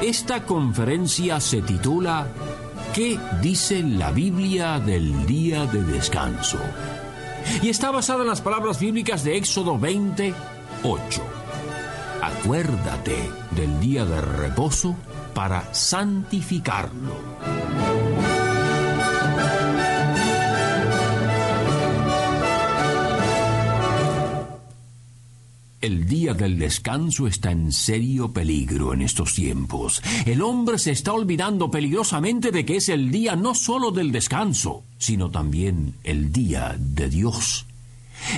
Esta conferencia se titula ¿Qué dice la Biblia del día de descanso? Y está basada en las palabras bíblicas de Éxodo 20, 8. Acuérdate del día de reposo para santificarlo. El día del descanso está en serio peligro en estos tiempos. El hombre se está olvidando peligrosamente de que es el día no solo del descanso, sino también el día de Dios.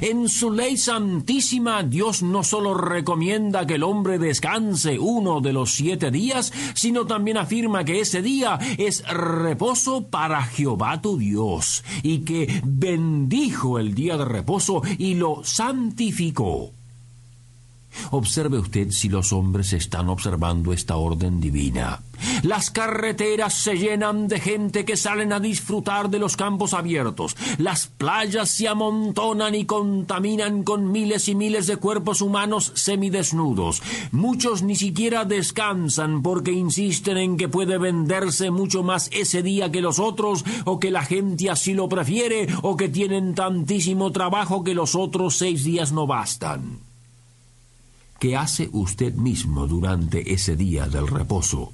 En su ley santísima Dios no solo recomienda que el hombre descanse uno de los siete días, sino también afirma que ese día es reposo para Jehová tu Dios, y que bendijo el día de reposo y lo santificó. Observe usted si los hombres están observando esta orden divina. Las carreteras se llenan de gente que salen a disfrutar de los campos abiertos. Las playas se amontonan y contaminan con miles y miles de cuerpos humanos semidesnudos. Muchos ni siquiera descansan porque insisten en que puede venderse mucho más ese día que los otros, o que la gente así lo prefiere, o que tienen tantísimo trabajo que los otros seis días no bastan. ¿Qué hace usted mismo durante ese día del reposo?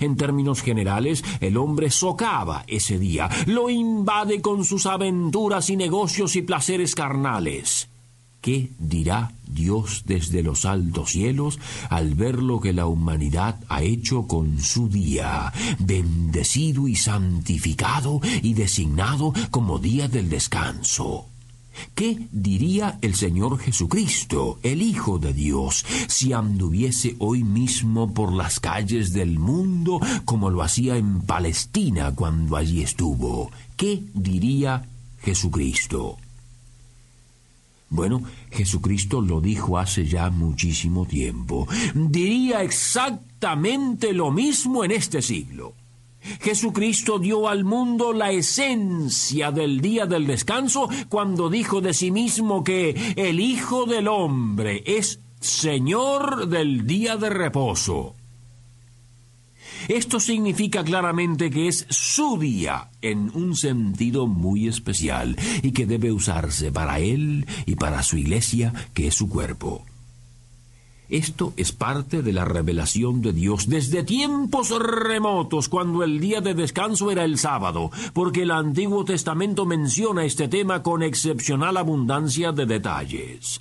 En términos generales, el hombre socava ese día, lo invade con sus aventuras y negocios y placeres carnales. ¿Qué dirá Dios desde los altos cielos al ver lo que la humanidad ha hecho con su día, bendecido y santificado y designado como día del descanso? ¿Qué diría el Señor Jesucristo, el Hijo de Dios, si anduviese hoy mismo por las calles del mundo como lo hacía en Palestina cuando allí estuvo? ¿Qué diría Jesucristo? Bueno, Jesucristo lo dijo hace ya muchísimo tiempo. Diría exactamente lo mismo en este siglo. Jesucristo dio al mundo la esencia del día del descanso cuando dijo de sí mismo que el Hijo del Hombre es Señor del día de reposo. Esto significa claramente que es su día en un sentido muy especial y que debe usarse para Él y para su iglesia, que es su cuerpo. Esto es parte de la revelación de Dios desde tiempos remotos, cuando el día de descanso era el sábado, porque el Antiguo Testamento menciona este tema con excepcional abundancia de detalles.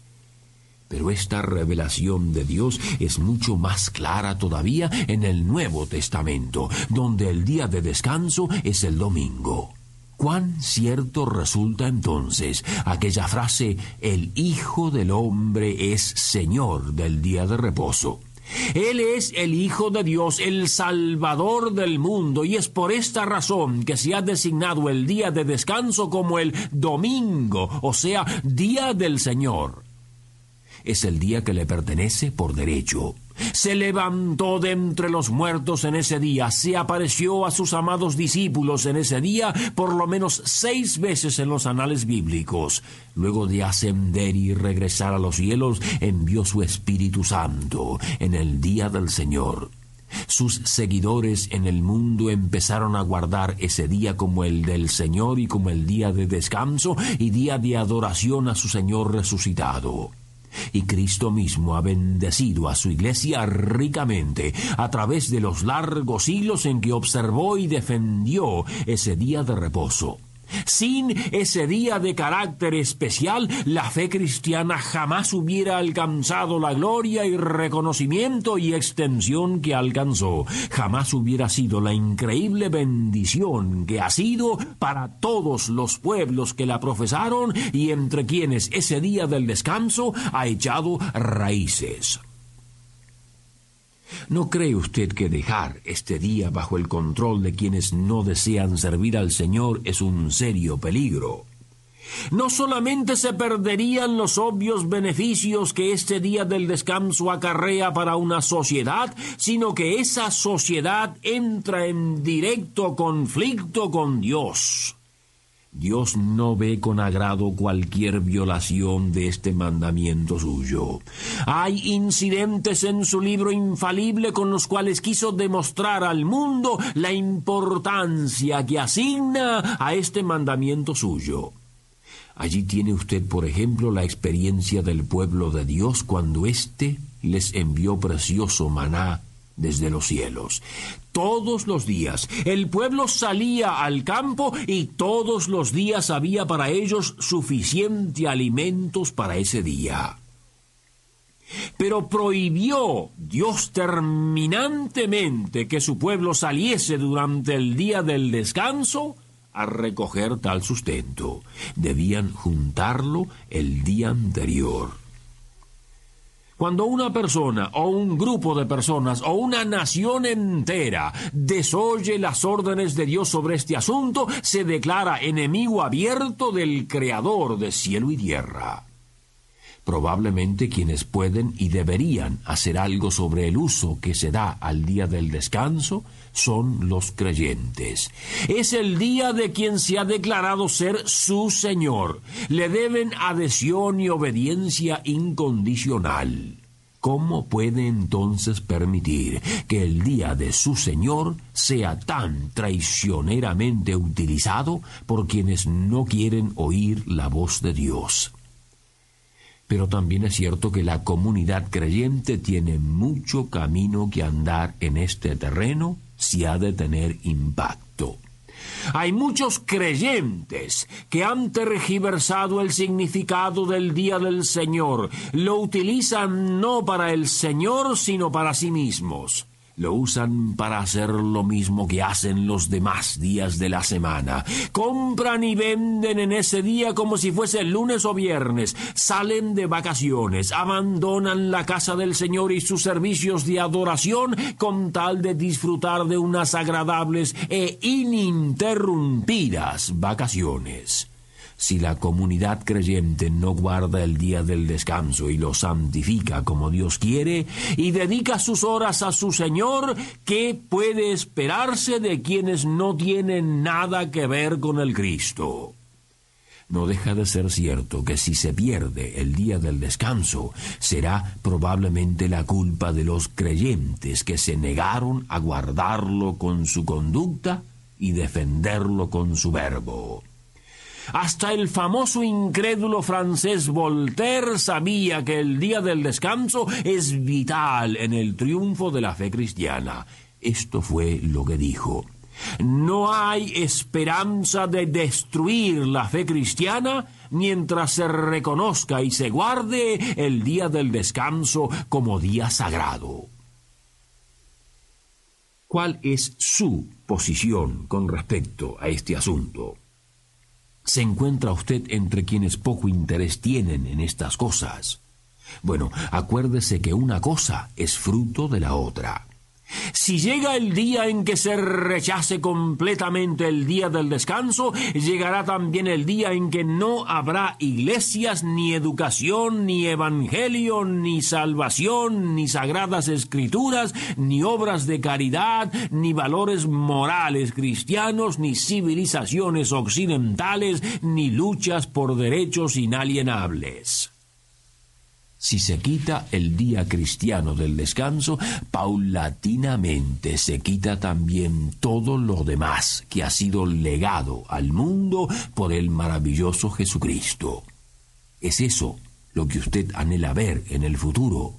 Pero esta revelación de Dios es mucho más clara todavía en el Nuevo Testamento, donde el día de descanso es el domingo. Cuán cierto resulta entonces aquella frase el Hijo del Hombre es Señor del día de reposo. Él es el Hijo de Dios, el Salvador del mundo, y es por esta razón que se ha designado el día de descanso como el domingo, o sea, día del Señor. Es el día que le pertenece por derecho. Se levantó de entre los muertos en ese día, se apareció a sus amados discípulos en ese día por lo menos seis veces en los anales bíblicos. Luego de ascender y regresar a los cielos, envió su Espíritu Santo en el día del Señor. Sus seguidores en el mundo empezaron a guardar ese día como el del Señor y como el día de descanso y día de adoración a su Señor resucitado. Y Cristo mismo ha bendecido a su iglesia ricamente a través de los largos siglos en que observó y defendió ese día de reposo. Sin ese día de carácter especial, la fe cristiana jamás hubiera alcanzado la gloria y reconocimiento y extensión que alcanzó. Jamás hubiera sido la increíble bendición que ha sido para todos los pueblos que la profesaron y entre quienes ese día del descanso ha echado raíces. ¿No cree usted que dejar este día bajo el control de quienes no desean servir al Señor es un serio peligro? No solamente se perderían los obvios beneficios que este día del descanso acarrea para una sociedad, sino que esa sociedad entra en directo conflicto con Dios. Dios no ve con agrado cualquier violación de este mandamiento suyo. Hay incidentes en su libro infalible con los cuales quiso demostrar al mundo la importancia que asigna a este mandamiento suyo. Allí tiene usted, por ejemplo, la experiencia del pueblo de Dios cuando éste les envió precioso maná desde los cielos. Todos los días el pueblo salía al campo y todos los días había para ellos suficiente alimentos para ese día. Pero prohibió Dios terminantemente que su pueblo saliese durante el día del descanso a recoger tal sustento. Debían juntarlo el día anterior. Cuando una persona o un grupo de personas o una nación entera desoye las órdenes de Dios sobre este asunto, se declara enemigo abierto del Creador de cielo y tierra. Probablemente quienes pueden y deberían hacer algo sobre el uso que se da al día del descanso son los creyentes. Es el día de quien se ha declarado ser su Señor. Le deben adhesión y obediencia incondicional. ¿Cómo puede entonces permitir que el día de su Señor sea tan traicioneramente utilizado por quienes no quieren oír la voz de Dios? Pero también es cierto que la comunidad creyente tiene mucho camino que andar en este terreno si ha de tener impacto. Hay muchos creyentes que han tergiversado el significado del día del Señor. Lo utilizan no para el Señor, sino para sí mismos lo usan para hacer lo mismo que hacen los demás días de la semana. Compran y venden en ese día como si fuese lunes o viernes. Salen de vacaciones, abandonan la casa del Señor y sus servicios de adoración con tal de disfrutar de unas agradables e ininterrumpidas vacaciones. Si la comunidad creyente no guarda el día del descanso y lo santifica como Dios quiere, y dedica sus horas a su Señor, ¿qué puede esperarse de quienes no tienen nada que ver con el Cristo? No deja de ser cierto que si se pierde el día del descanso, será probablemente la culpa de los creyentes que se negaron a guardarlo con su conducta y defenderlo con su verbo. Hasta el famoso incrédulo francés Voltaire sabía que el día del descanso es vital en el triunfo de la fe cristiana. Esto fue lo que dijo. No hay esperanza de destruir la fe cristiana mientras se reconozca y se guarde el día del descanso como día sagrado. ¿Cuál es su posición con respecto a este asunto? ¿Se encuentra usted entre quienes poco interés tienen en estas cosas? Bueno, acuérdese que una cosa es fruto de la otra. Si llega el día en que se rechace completamente el día del descanso, llegará también el día en que no habrá iglesias, ni educación, ni evangelio, ni salvación, ni sagradas escrituras, ni obras de caridad, ni valores morales cristianos, ni civilizaciones occidentales, ni luchas por derechos inalienables. Si se quita el día cristiano del descanso, paulatinamente se quita también todo lo demás que ha sido legado al mundo por el maravilloso Jesucristo. ¿Es eso lo que usted anhela ver en el futuro?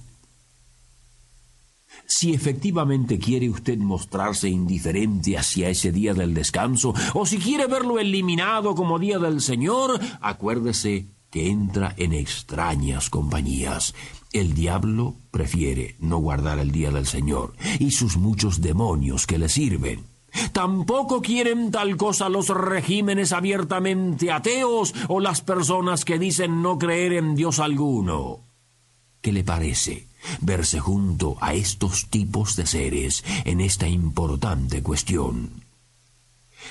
Si efectivamente quiere usted mostrarse indiferente hacia ese día del descanso, o si quiere verlo eliminado como día del Señor, acuérdese que entra en extrañas compañías. El diablo prefiere no guardar el día del Señor y sus muchos demonios que le sirven. Tampoco quieren tal cosa los regímenes abiertamente ateos o las personas que dicen no creer en Dios alguno. ¿Qué le parece verse junto a estos tipos de seres en esta importante cuestión.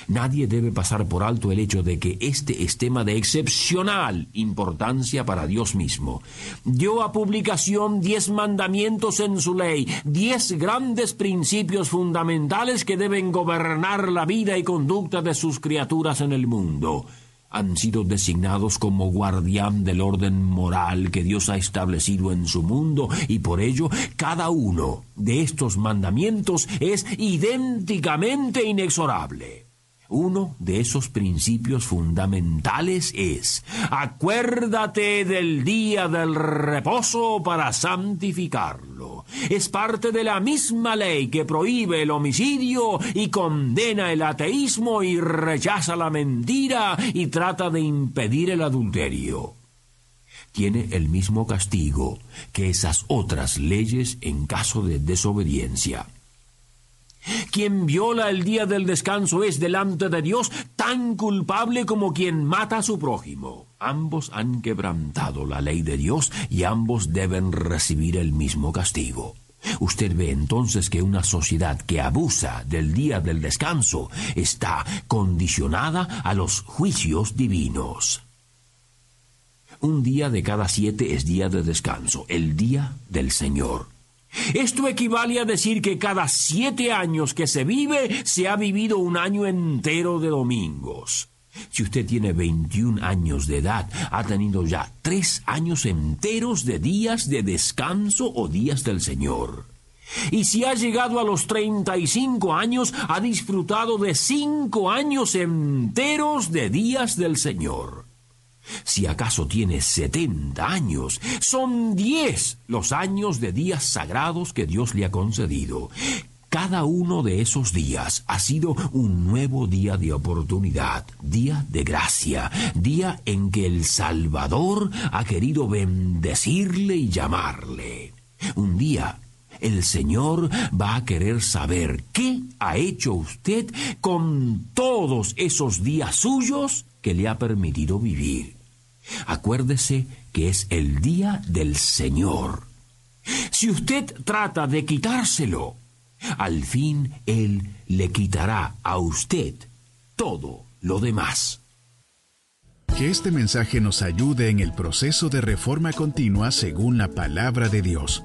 Nadie debe pasar por alto el hecho de que este es tema de excepcional importancia para Dios mismo. Dio a publicación diez mandamientos en su ley, diez grandes principios fundamentales que deben gobernar la vida y conducta de sus criaturas en el mundo han sido designados como guardián del orden moral que Dios ha establecido en su mundo y por ello cada uno de estos mandamientos es idénticamente inexorable. Uno de esos principios fundamentales es, acuérdate del día del reposo para santificarlo. Es parte de la misma ley que prohíbe el homicidio y condena el ateísmo y rechaza la mentira y trata de impedir el adulterio. Tiene el mismo castigo que esas otras leyes en caso de desobediencia. Quien viola el día del descanso es delante de Dios tan culpable como quien mata a su prójimo. Ambos han quebrantado la ley de Dios y ambos deben recibir el mismo castigo. Usted ve entonces que una sociedad que abusa del día del descanso está condicionada a los juicios divinos. Un día de cada siete es día de descanso, el día del Señor. Esto equivale a decir que cada siete años que se vive se ha vivido un año entero de domingos. Si usted tiene 21 años de edad, ha tenido ya tres años enteros de días de descanso o días del Señor. Y si ha llegado a los 35 años, ha disfrutado de cinco años enteros de días del Señor. Si acaso tiene setenta años, son diez los años de días sagrados que Dios le ha concedido. Cada uno de esos días ha sido un nuevo día de oportunidad, día de gracia, día en que el Salvador ha querido bendecirle y llamarle. Un día el Señor va a querer saber qué ha hecho usted con todos esos días suyos que le ha permitido vivir. Acuérdese que es el día del Señor. Si usted trata de quitárselo, al fin Él le quitará a usted todo lo demás. Que este mensaje nos ayude en el proceso de reforma continua según la palabra de Dios.